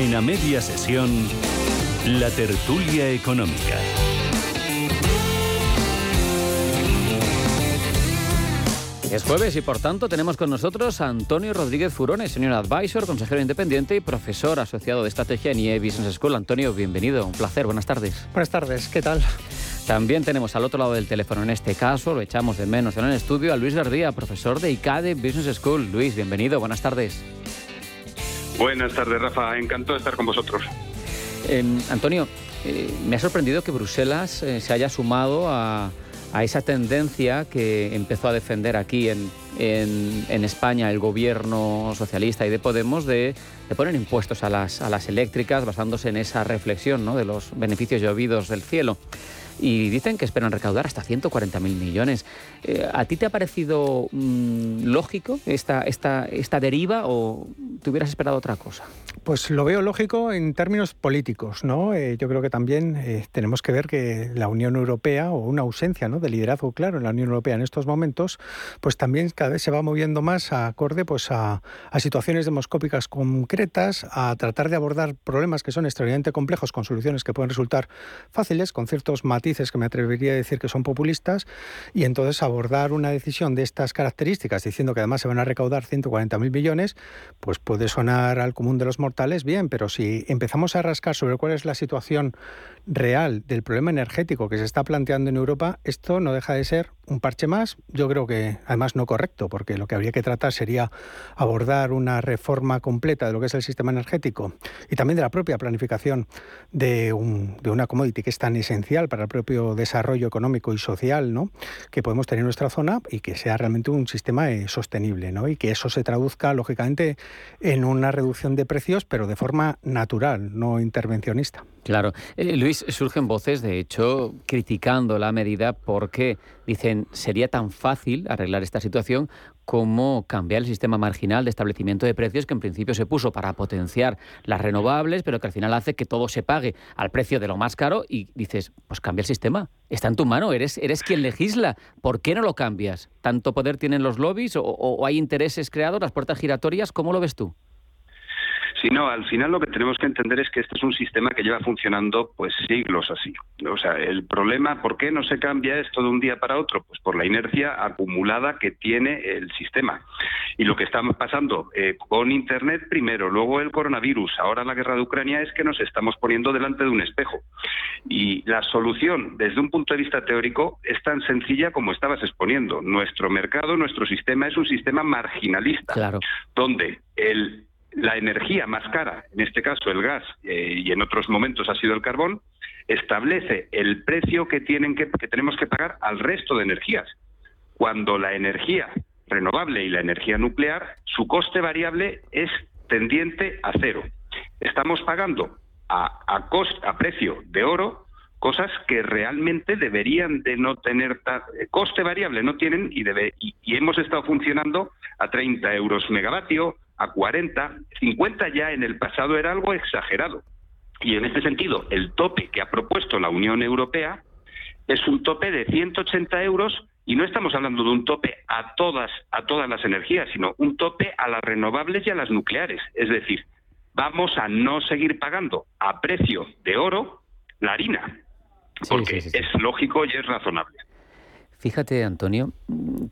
En la media sesión, la tertulia económica. Es jueves y por tanto tenemos con nosotros a Antonio Rodríguez Furones, señor advisor, consejero independiente y profesor asociado de estrategia en IE Business School. Antonio, bienvenido, un placer, buenas tardes. Buenas tardes, ¿qué tal? También tenemos al otro lado del teléfono, en este caso, lo echamos de menos en el estudio, a Luis Gardía, profesor de ICADE Business School. Luis, bienvenido, buenas tardes. Buenas tardes, Rafa, encantado de estar con vosotros. Em, Antonio, eh, me ha sorprendido que Bruselas eh, se haya sumado a esa tendencia que empezó a defender aquí en, en, España el gobierno socialista y de Podemos de, poner impuestos a las, a las eléctricas basándose en esa reflexión ¿no? de los beneficios llovidos del cielo y dicen que esperan recaudar hasta 140.000 millones. Eh, ¿A ti te ha parecido mm, lógico esta, esta, esta deriva o te hubieras esperado otra cosa? Pues lo veo lógico en términos políticos, ¿no? Eh, yo creo que también eh, tenemos que ver que la Unión Europea o una ausencia ¿no? de liderazgo claro en la Unión Europea en estos momentos, pues también cada vez se va moviendo más a acorde pues a, a situaciones demoscópicas concretas, a tratar de abordar problemas que son extraordinariamente complejos con soluciones que pueden resultar fáciles, con ciertos matices que me atrevería a decir que son populistas, y entonces abordar una decisión de estas características, diciendo que además se van a recaudar 140.000 millones, pues puede sonar al común de los mortales bien, pero si empezamos a rascar sobre cuál es la situación real del problema energético que se está planteando en Europa, esto no deja de ser un parche más, yo creo que además no correcto, porque lo que habría que tratar sería abordar una reforma completa de lo que es el sistema energético y también de la propia planificación de, un, de una commodity que es tan esencial para el propio desarrollo económico y social ¿no? que podemos tener en nuestra zona y que sea realmente un sistema eh, sostenible ¿no? y que eso se traduzca lógicamente en una reducción de precios, pero de forma natural, no intervencionista. Claro. Eh, Luis, surgen voces, de hecho, criticando la medida porque dicen sería tan fácil arreglar esta situación como cambiar el sistema marginal de establecimiento de precios que en principio se puso para potenciar las renovables, pero que al final hace que todo se pague al precio de lo más caro y dices, pues cambia el sistema, está en tu mano, eres, eres quien legisla, ¿por qué no lo cambias? ¿Tanto poder tienen los lobbies o, o hay intereses creados, las puertas giratorias? ¿Cómo lo ves tú? Sí, no, al final lo que tenemos que entender es que este es un sistema que lleva funcionando pues siglos así. O sea, el problema, ¿por qué no se cambia esto de un día para otro? Pues por la inercia acumulada que tiene el sistema. Y lo que estamos pasando eh, con Internet primero, luego el coronavirus, ahora la guerra de Ucrania, es que nos estamos poniendo delante de un espejo. Y la solución, desde un punto de vista teórico, es tan sencilla como estabas exponiendo. Nuestro mercado, nuestro sistema es un sistema marginalista, claro. donde el la energía más cara, en este caso el gas eh, y en otros momentos ha sido el carbón, establece el precio que, tienen que, que tenemos que pagar al resto de energías. Cuando la energía renovable y la energía nuclear, su coste variable es tendiente a cero. Estamos pagando a, a, precio de oro cosas que realmente deberían de no tener eh, coste variable, no tienen y, debe, y hemos estado funcionando a 30 euros megavatio, a 40, 50 ya en el pasado era algo exagerado. Y en este sentido, el tope que ha propuesto la Unión Europea es un tope de 180 euros y no estamos hablando de un tope a todas, a todas las energías, sino un tope a las renovables y a las nucleares. Es decir, vamos a no seguir pagando a precio de oro la harina, porque es lógico y es razonable. Fíjate, Antonio,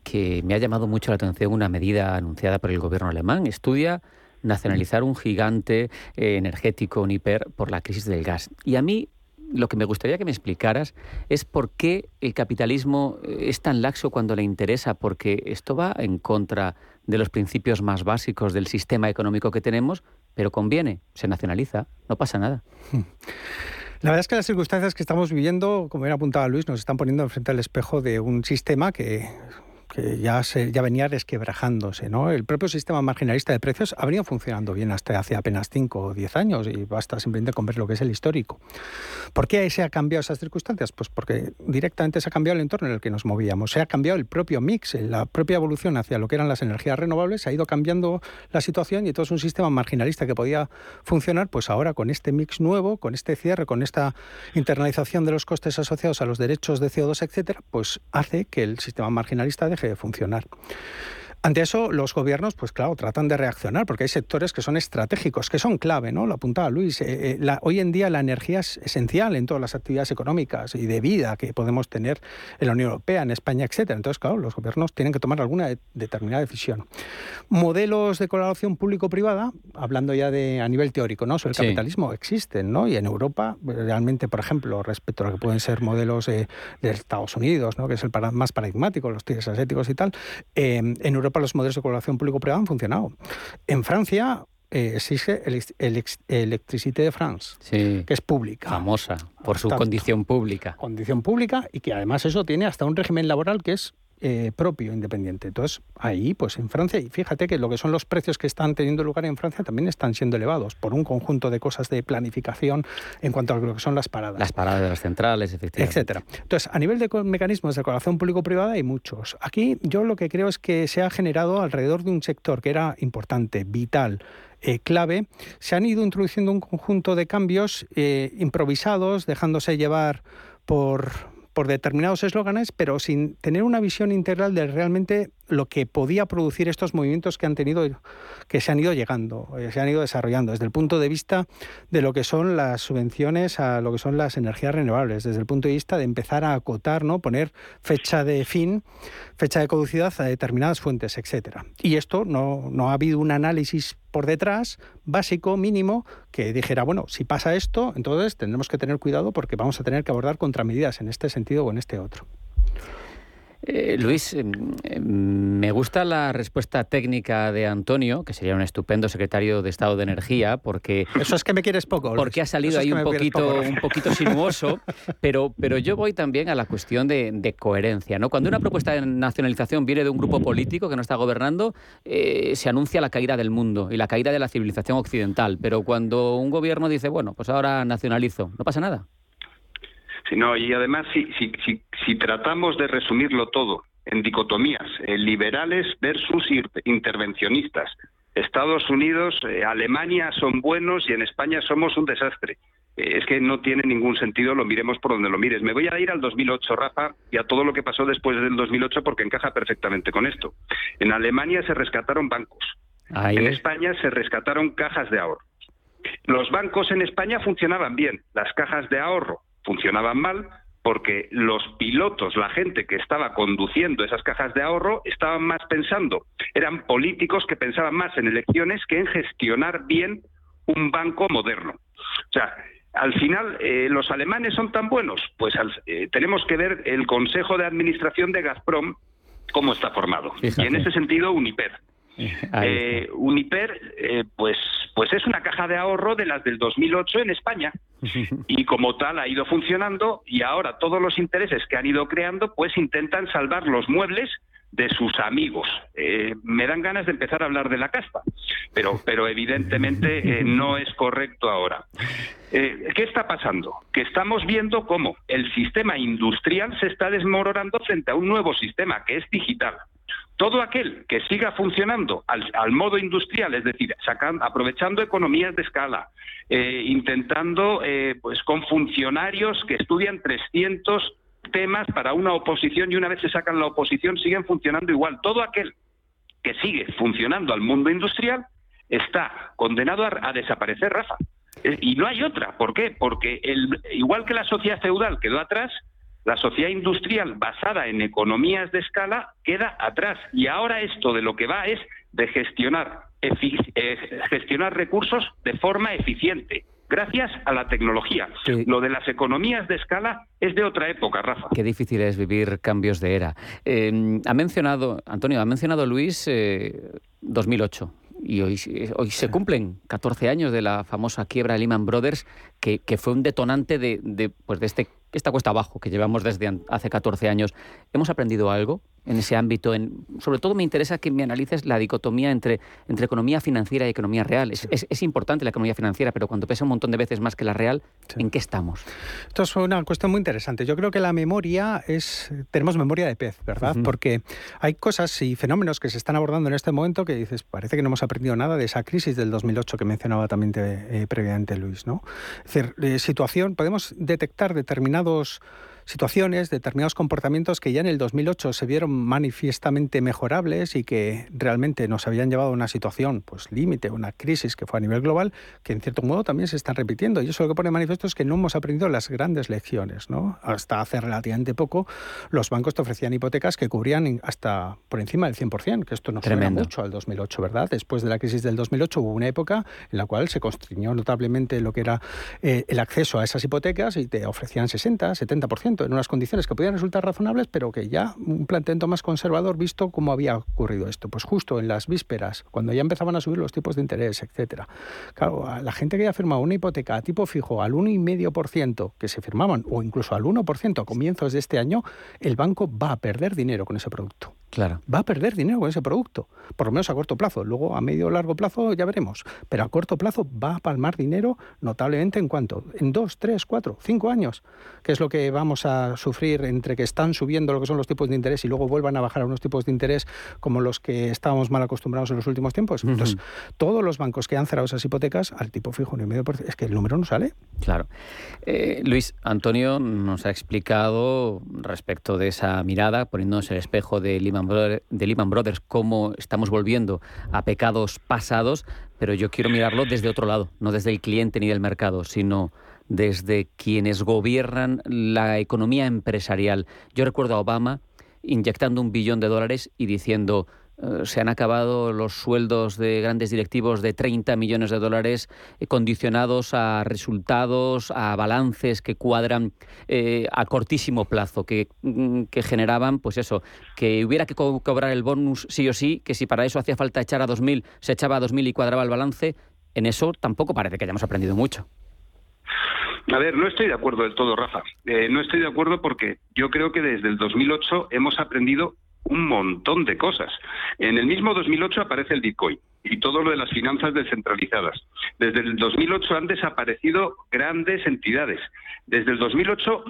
que me ha llamado mucho la atención una medida anunciada por el gobierno alemán. Estudia nacionalizar un gigante eh, energético, un hiper, por la crisis del gas. Y a mí lo que me gustaría que me explicaras es por qué el capitalismo eh, es tan laxo cuando le interesa, porque esto va en contra de los principios más básicos del sistema económico que tenemos, pero conviene, se nacionaliza, no pasa nada. La verdad es que las circunstancias que estamos viviendo, como bien apuntaba Luis, nos están poniendo enfrente al espejo de un sistema que que ya, se, ya venía resquebrajándose. ¿no? El propio sistema marginalista de precios ha venido funcionando bien hasta hace apenas 5 o 10 años y basta simplemente con ver lo que es el histórico. ¿Por qué se ha cambiado esas circunstancias? Pues porque directamente se ha cambiado el entorno en el que nos movíamos, se ha cambiado el propio mix, la propia evolución hacia lo que eran las energías renovables, se ha ido cambiando la situación y todo es un sistema marginalista que podía funcionar, pues ahora con este mix nuevo, con este cierre, con esta internalización de los costes asociados a los derechos de CO2, etcétera, pues hace que el sistema marginalista de de funcionar. Ante eso, los gobiernos, pues claro, tratan de reaccionar porque hay sectores que son estratégicos, que son clave, ¿no? Lo apuntaba Luis. Eh, eh, hoy en día la energía es esencial en todas las actividades económicas y de vida que podemos tener en la Unión Europea, en España, etcétera. Entonces, claro, los gobiernos tienen que tomar alguna determinada decisión. Modelos de colaboración público-privada, hablando ya de a nivel teórico, ¿no? Sobre el capitalismo existen, ¿no? Y en Europa, realmente, por ejemplo, respecto a lo que pueden ser modelos de Estados Unidos, ¿no? Que es el más paradigmático, los tigres asiáticos y tal, eh, en Europa los modelos de colaboración público-privada han funcionado. En Francia eh, existe el, Electricité de France, que es pública. Famosa por su condición pública. Condición pública y que además eso tiene hasta un régimen laboral que es eh, propio independiente. Entonces, ahí, pues en Francia, y fíjate que lo que son los precios que están teniendo lugar en Francia también están siendo elevados por un conjunto de cosas de planificación en cuanto a lo que son las paradas. Las paradas de las centrales, efectivamente. Etcétera. Entonces, a nivel de mecanismos de colaboración público-privada hay muchos. Aquí yo lo que creo es que se ha generado alrededor de un sector que era importante, vital, eh, clave, se han ido introduciendo un conjunto de cambios eh, improvisados, dejándose llevar por, por determinados eslóganes, pero sin tener una visión integral de realmente lo que podía producir estos movimientos que han tenido, que se han ido llegando, eh, se han ido desarrollando, desde el punto de vista de lo que son las subvenciones a lo que son las energías renovables, desde el punto de vista de empezar a acotar, ¿no? poner fecha de fin, fecha de caducidad a determinadas fuentes, etcétera. Y esto no, no ha habido un análisis por detrás, básico, mínimo, que dijera, bueno, si pasa esto, entonces tendremos que tener cuidado porque vamos a tener que abordar contramedidas en este sentido o en este otro. Eh, Luis, em, me gusta la respuesta técnica de Antonio, que sería un estupendo secretario de Estado de Energía, porque... Eso es que me quieres poco. Porque ha salido ahí un poquito, un poquito sinuoso, pero, pero yo voy también a la cuestión de, coherencia. ¿no? Cuando una propuesta de nacionalización viene de un grupo político que no está gobernando, eh, se anuncia la caída del mundo y la caída de la civilización occidental. Pero cuando un gobierno dice, bueno, pues ahora nacionalizo, no pasa nada y además, si, si, si, tratamos de resumirlo todo en dicotomías, eh, liberales versus intervencionistas, Estados Unidos, eh, Alemania son buenos y en España somos un desastre. Eh, es que no tiene ningún sentido, lo miremos por donde lo mires. Me voy a ir al 2008, Rafa, y a todo lo que pasó después del 2008 porque encaja perfectamente con esto. En Alemania se rescataron bancos. en España se rescataron cajas de ahorro. Los bancos en España funcionaban bien, las cajas de ahorro funcionaban mal porque los pilotos, la gente que estaba conduciendo esas cajas de ahorro, estaban más pensando, eran políticos que pensaban más en elecciones que en gestionar bien un banco moderno. O sea, al final, eh, ¿los alemanes son tan buenos? Pues eh, tenemos que ver el Consejo de Administración de Gazprom cómo está formado. Y en ese sentido, Uniper. Eh, Uniper, eh, pues, pues es una caja de ahorro de las del 2008 en España y como tal ha ido funcionando y ahora todos los intereses que han ido creando pues intentan salvar los muebles de sus amigos. Eh, me dan ganas de empezar a hablar de la casta, pero, pero evidentemente no es correcto ahora. ¿Qué está pasando? Que estamos viendo cómo el sistema industrial se está desmoronando frente a un nuevo sistema que es digital todo aquel que siga funcionando al, modo industrial, es decir, aprovechando economías de escala, eh, intentando, eh, pues con funcionarios que estudian 300 temas para una oposición y una vez se sacan la oposición siguen funcionando igual. Todo aquel que sigue funcionando al mundo industrial está condenado a, desaparecer, Rafa. Eh, y no hay otra. ¿Por qué? Porque igual que la sociedad feudal quedó atrás, la sociedad industrial basada en economías de escala queda atrás y ahora esto de lo que va es de gestionar, eh, gestionar recursos de forma eficiente gracias a la tecnología. Lo de las economías de escala es de otra época, Rafa. Qué difícil es vivir cambios de era. Eh, ha mencionado, Antonio, ha mencionado Luis 2008. Eh, y hoy, hoy se cumplen 14 años de la famosa quiebra de Lehman Brothers, que, que fue un detonante de, de, pues de este esta cuesta abajo que llevamos desde hace 14 años, ¿hemos aprendido algo? en ese ámbito. En, sobre todo me interesa que me analices la dicotomía entre, entre economía financiera y economía real. Es, es, importante la economía financiera, pero cuando pesa un montón de veces más que la real, ¿en qué estamos? Esto es una cuestión muy interesante. Yo creo que la memoria es... Tenemos memoria de pez, ¿verdad? Porque hay cosas y fenómenos que se están abordando en este momento que dices, parece que no hemos aprendido nada de esa crisis del 2008 que mencionaba también eh, previamente Luis, ¿no? Es decir, eh, situación, podemos detectar determinados situaciones, determinados comportamientos que ya en el 2008 se vieron manifiestamente mejorables y que realmente nos habían llevado a una situación pues límite, una crisis que fue a nivel global, que en cierto modo también se están repitiendo. Y eso lo que pone manifiesto es que no hemos aprendido las grandes lecciones. ¿no? Hasta hace relativamente poco los bancos te ofrecían hipotecas que cubrían hasta por encima del 100%, que esto no suena mucho al 2008, ¿verdad? Después de la crisis del 2008 hubo una época en la cual se constriñó notablemente lo que era eh, el acceso a esas hipotecas y te ofrecían 60, 70% en unas condiciones que podían resultar razonables, pero que ya un planteamiento más conservador visto cómo había ocurrido esto. Pues justo en las vísperas, cuando ya empezaban a subir los tipos de interés, etcétera. Claro, la gente que había firmado una hipoteca a tipo fijo al 1,5% que se firmaban, o incluso al 1% a comienzos de este año, el banco va a perder dinero con ese producto. Claro. Va a perder dinero con ese producto, por lo menos a corto plazo. Luego, a medio o largo plazo, ya veremos. Pero a corto plazo va a palmar dinero notablemente en cuanto, en dos, tres, cuatro, cinco años, que es lo que vamos a sufrir entre que están subiendo lo que son los tipos de interés y luego vuelvan a bajar a unos tipos de interés como los que estábamos mal acostumbrados en los últimos tiempos. Entonces, todos los bancos que han cerrado esas hipotecas al tipo fijo, y medio por es que el número no sale. Claro. Eh, Luis, Antonio nos ha explicado respecto de esa mirada, poniéndonos el espejo de Lima de Lehman Brothers, cómo estamos volviendo a pecados pasados, pero yo quiero mirarlo desde otro lado, no desde el cliente ni del mercado, sino desde quienes gobiernan la economía empresarial. Yo recuerdo a Obama inyectando un billón de dólares y diciendo se han acabado los sueldos de grandes directivos de 30 millones de dólares eh, condicionados a resultados, a balances que cuadran eh, a cortísimo plazo, que, mm, que, generaban, pues eso, que hubiera que cobrar el bonus sí o sí, que si para eso hacía falta echar a 2.000, se echaba a 2.000 y cuadraba el balance. En eso tampoco parece que hayamos aprendido mucho. A ver, no estoy de acuerdo del todo, Rafa. no estoy de acuerdo porque yo creo que desde el 2008 hemos aprendido un montón de cosas. En el mismo 2008 aparece el Bitcoin y todo lo de las finanzas descentralizadas. Desde el 2008 han desaparecido grandes entidades. Desde el 2008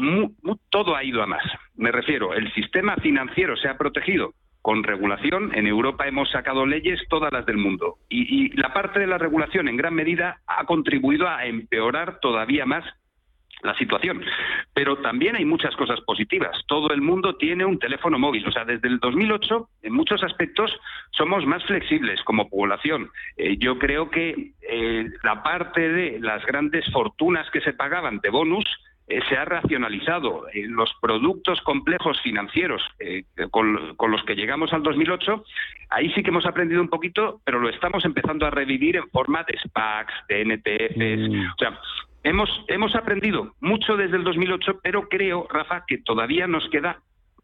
todo ha ido a más. Me refiero, el sistema financiero se ha protegido con regulación. En Europa hemos sacado leyes, todas las del mundo. Y, y la parte de la regulación, en gran medida, ha contribuido a empeorar todavía más la situación. Pero también hay muchas cosas positivas. Todo el mundo tiene un teléfono móvil. O sea, desde el 2008, en muchos aspectos, somos más flexibles como población. Eh, yo creo que eh, la parte de las grandes fortunas que se pagaban de bonus eh, se ha racionalizado. los productos complejos financieros con, los que llegamos al 2008, ahí sí que hemos aprendido un poquito, pero lo estamos empezando a revivir en forma de SPACs, de NTFs. Mm. O sea, Hemos, hemos aprendido mucho desde el 2008, pero creo, Rafa, que todavía nos queda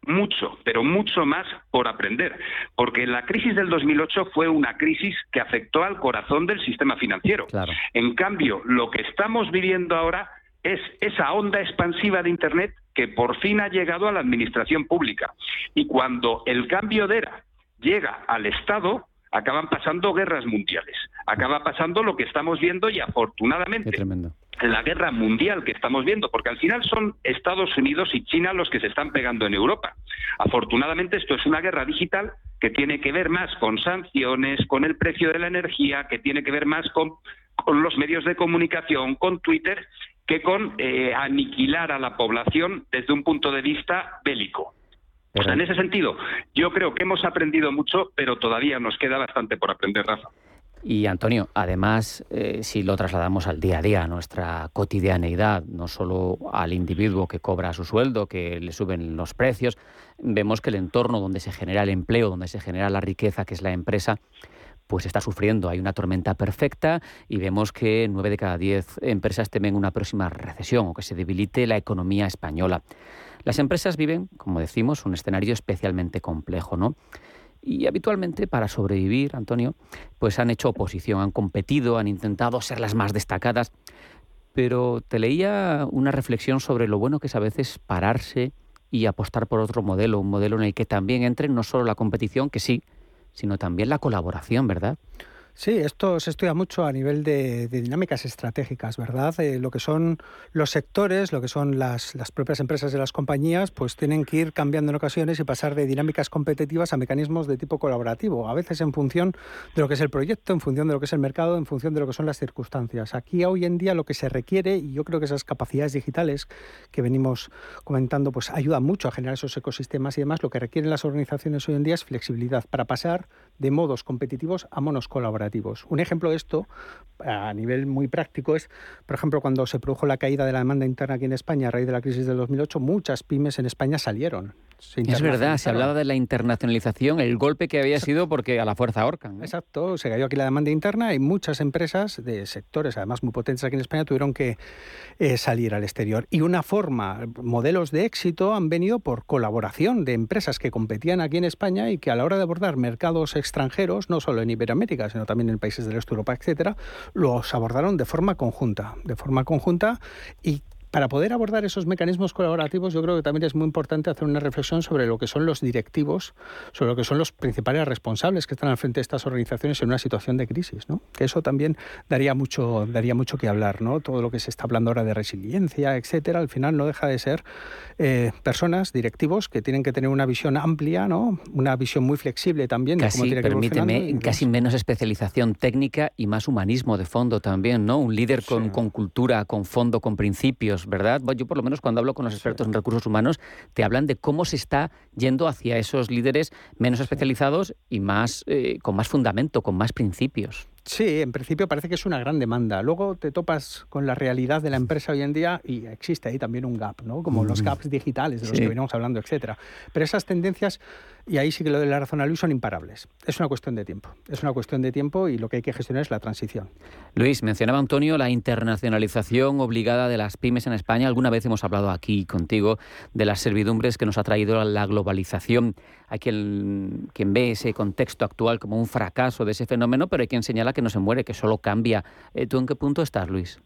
mucho, pero mucho más por aprender, porque la crisis del 2008 fue una crisis que afectó al corazón del sistema financiero. En cambio, lo que estamos viviendo ahora es esa onda expansiva de Internet que por fin ha llegado a la administración pública. Y cuando el cambio de era llega al Estado, acaban pasando guerras mundiales. Acaba pasando lo que estamos viendo y afortunadamente la guerra mundial que estamos viendo, porque al final son Estados Unidos y China los que se están pegando en Europa. Afortunadamente esto es una guerra digital que tiene que ver más con sanciones, con el precio de la energía, que tiene que ver más con, los medios de comunicación, con Twitter, que con eh, aniquilar a la población desde un punto de vista bélico. O sea, en ese sentido, yo creo que hemos aprendido mucho, pero todavía nos queda bastante por aprender, Rafa. Y Antonio, además, eh, si lo trasladamos al día a día, a nuestra cotidianeidad, no solo al individuo que cobra su sueldo, que le suben los precios, vemos que el entorno donde se genera el empleo, donde se genera la riqueza, que es la empresa, pues está sufriendo. Hay una tormenta perfecta y vemos que nueve de cada diez empresas temen una próxima recesión o que se debilite la economía española. Las empresas viven, como decimos, un escenario especialmente complejo, ¿no? Y habitualmente para sobrevivir, Antonio, pues han hecho oposición, han competido, han intentado ser las más destacadas. Pero te leía una reflexión sobre lo bueno que es a veces pararse y apostar por otro modelo, un modelo en el que también entre no solo la competición, que sí, sino también la colaboración, ¿verdad? Sí, esto se estudia mucho a nivel de, dinámicas estratégicas, ¿verdad? Eh, lo que son los sectores, lo que son las, las, propias empresas de las compañías, pues tienen que ir cambiando en ocasiones y pasar de dinámicas competitivas a mecanismos de tipo colaborativo, a veces en función de lo que es el proyecto, en función de lo que es el mercado, en función de lo que son las circunstancias. Aquí hoy en día lo que se requiere, y yo creo que esas capacidades digitales que venimos comentando, pues ayudan mucho a generar esos ecosistemas y demás, lo que requieren las organizaciones hoy en día es flexibilidad para pasar de modos competitivos a monos colaborativos. Un ejemplo de esto, a nivel muy práctico, es, por ejemplo, cuando se produjo la caída de la demanda interna aquí en España a raíz de la crisis del 2008, muchas pymes en España salieron es verdad, se hablaba de la internacionalización, el golpe que había sido porque a la fuerza ahorcan. Exacto, se cayó aquí la demanda interna y muchas empresas de sectores, además muy potentes aquí en España, tuvieron que eh, salir al exterior. Y una forma, modelos de éxito han venido por colaboración de empresas que competían aquí en España y que a la hora de abordar mercados extranjeros, no solo en Iberoamérica, sino también en países del este de Europa, etcétera, los abordaron de forma conjunta, de forma conjunta y para poder abordar esos mecanismos colaborativos, yo creo que también es muy importante hacer una reflexión sobre lo que son los directivos, sobre lo que son los principales responsables que están al frente de estas organizaciones en una situación de crisis, ¿no? Que eso también daría mucho, daría mucho que hablar, ¿no? Todo lo que se está hablando ahora de resiliencia, etcétera, al final no deja de ser eh, personas, directivos, que tienen que tener una visión amplia, ¿no? Una visión muy flexible también casi, de cómo que permíteme, casi menos especialización técnica y más humanismo de fondo también, ¿no? Un líder con, con cultura, con fondo, con principios ¿verdad? Yo por lo menos cuando hablo con los expertos en recursos humanos, te hablan de cómo se está yendo hacia esos líderes menos especializados y más eh, con más fundamento, con más principios. Sí, en principio parece que es una gran demanda. Luego te topas con la realidad de la empresa hoy en día y existe ahí también un gap, ¿no? Como los gaps digitales de los que venimos hablando, etcétera. Pero esas tendencias y ahí sí que lo de la razón a Luis son imparables. Es una cuestión de tiempo. Es una cuestión de tiempo y lo que hay que gestionar es la transición. Luis, mencionaba Antonio la internacionalización obligada de las pymes en España. Alguna vez hemos hablado aquí contigo de las servidumbres que nos ha traído la globalización. Hay quien, quien ve ese contexto actual como un fracaso de ese fenómeno, pero hay quien señala que no se muere, que solo cambia. Eh, ¿Tú en qué punto estás, Luis?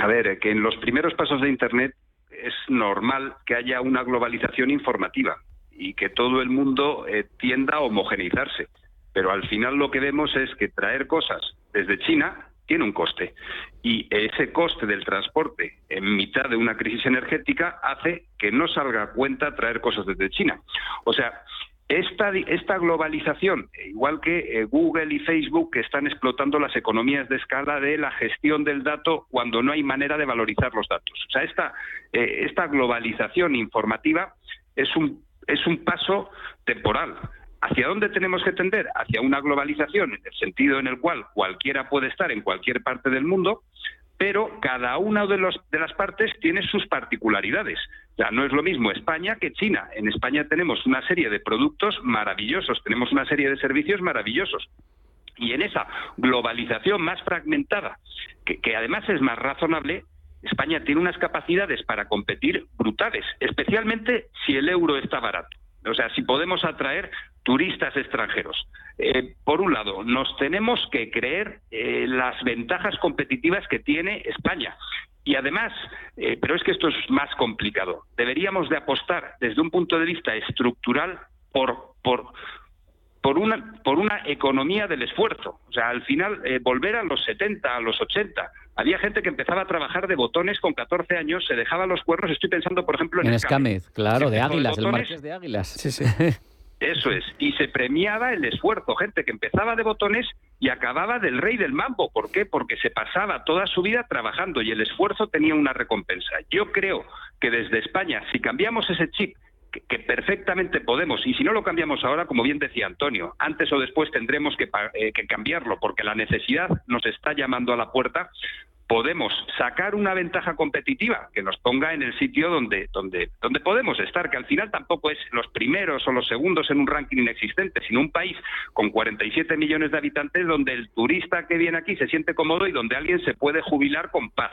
A ver, que en los primeros pasos de Internet es normal que haya una globalización informativa y que todo el mundo eh, tienda a homogeneizarse. Pero al final lo que vemos es que traer cosas desde China tiene un coste y ese coste del transporte en mitad de una crisis energética hace que no salga a cuenta traer cosas desde China. O sea, esta, esta globalización, igual que eh, Google y Facebook, que están explotando las economías de escala de la gestión del dato cuando no hay manera de valorizar los datos. O sea, esta, eh, esta globalización informativa es un es un paso temporal. ¿Hacia dónde tenemos que tender? Hacia una globalización, en el sentido en el cual cualquiera puede estar en cualquier parte del mundo, pero cada una de, los, de las partes tiene sus particularidades. O sea, no es lo mismo España que China. En España tenemos una serie de productos maravillosos, tenemos una serie de servicios maravillosos. Y en esa globalización más fragmentada, que además es más razonable, España tiene unas capacidades para competir brutales, especialmente si el euro está barato. O sea, si podemos atraer turistas extranjeros. Eh, por un lado, nos tenemos que creer eh, las ventajas competitivas que tiene España. Y además, eh, pero es que esto es más complicado, deberíamos de apostar desde un punto de vista estructural por, por, por una, por una economía del esfuerzo. O sea, al final, volver a los 70, a los 80, había gente que empezaba a trabajar de botones con 14 años, se dejaba los cuernos. Estoy pensando, por ejemplo, en, en Escámez. Claro, de Águilas, el Marqués de Águilas. Sí, sí. Eso es. Y se premiaba el esfuerzo. Gente que empezaba de botones y acababa del rey del mambo. ¿Por qué? Porque se pasaba toda su vida trabajando y el esfuerzo tenía una recompensa. Yo creo que desde España, si cambiamos ese chip que, perfectamente podemos, y si no lo cambiamos ahora, como bien decía Antonio, antes o después tendremos que, eh, cambiarlo, porque la necesidad nos está llamando a la puerta, podemos sacar una ventaja competitiva que nos ponga en el sitio donde, donde, donde podemos estar, que al final tampoco es los primeros o los segundos en un ranking inexistente, sino un país con 47 millones de habitantes donde el turista que viene aquí se siente cómodo y donde alguien se puede jubilar con paz.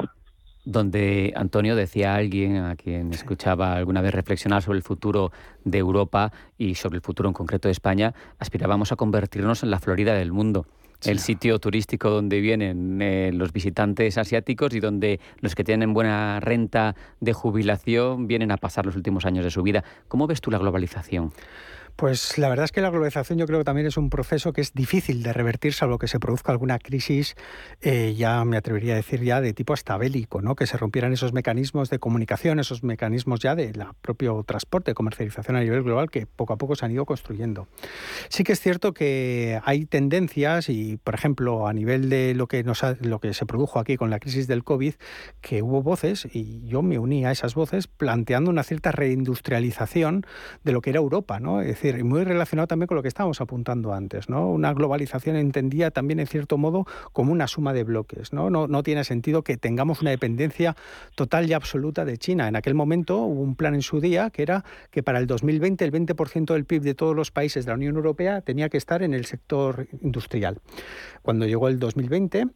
Donde Antonio decía a alguien a quien escuchaba alguna vez reflexionar sobre el futuro de Europa y sobre el futuro en concreto de España, aspirábamos a convertirnos en la Florida del mundo el sitio turístico donde vienen eh, los visitantes asiáticos y donde los que tienen buena renta de jubilación vienen a pasar los últimos años de su vida. ¿Cómo ves tú la globalización? Pues la verdad es que la globalización yo creo que también es un proceso que es difícil de revertir, salvo que se produzca alguna crisis, eh, ya me atrevería a decir ya de tipo hasta bélico, ¿no? que se rompieran esos mecanismos de comunicación, esos mecanismos ya de la propio transporte, comercialización a nivel global que poco a poco se han ido construyendo. Sí que es cierto que hay tendencias y, por ejemplo, a nivel de lo que, nos lo que se produjo aquí con la crisis del COVID, que hubo voces, y yo me uní a esas voces, planteando una cierta reindustrialización de lo que era Europa, ¿no? Es decir, y muy relacionado también con lo que estábamos apuntando antes, ¿no? Una globalización entendía también en cierto modo como una suma de bloques, ¿no? No, no tiene sentido que tengamos una dependencia total y absoluta de China. En aquel momento hubo un plan en su día que era que para el 2020 el 20% del PIB de todos los países de la Unión Europea tenía que estar en el sector industrial. Cuando llegó el 2020,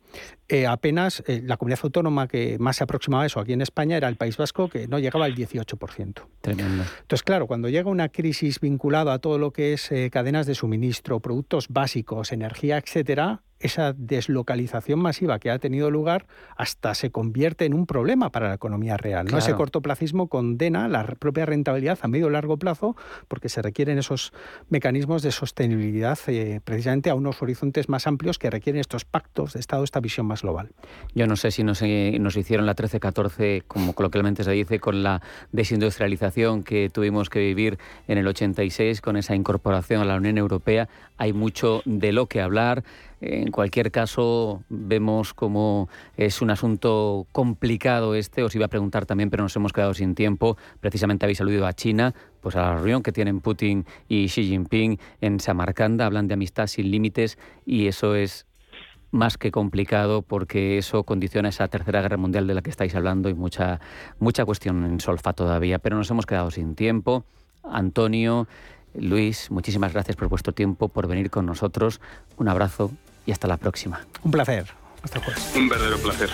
eh, apenas eh, la comunidad autónoma que más se aproximaba a eso aquí en España era el País Vasco, que no llegaba al 18%. Tremendo. Entonces, claro, cuando llega una crisis vinculada a todo lo que es eh, cadenas de suministro, productos básicos, energía, etcétera, esa deslocalización masiva que ha tenido lugar hasta se convierte en un problema para la economía real. ¿no? Ese cortoplacismo condena la propia rentabilidad a medio y largo plazo porque se requieren esos mecanismos de sostenibilidad eh, precisamente a unos horizontes más amplios que requieren estos pactos de Estado, esta visión más global. Yo no sé si nos, eh, nos hicieron la 13-14, como coloquialmente se dice, con la desindustrialización que tuvimos que vivir en el 86, con esa incorporación a la Unión Europea. Hay mucho de lo que hablar. En cualquier caso, vemos como es un asunto complicado este. Os iba a preguntar también, pero nos hemos quedado sin tiempo. Precisamente habéis aludido a China, pues a la reunión que tienen Putin y Xi Jinping en Samarcanda. Hablan de amistad sin límites y eso es más que complicado porque eso condiciona esa tercera guerra mundial de la que estáis hablando y mucha, mucha cuestión en solfa todavía. Pero nos hemos quedado sin tiempo. Antonio, Luis, muchísimas gracias por vuestro tiempo, por venir con nosotros. Un abrazo y hasta la próxima. Un placer. Un verdadero placer.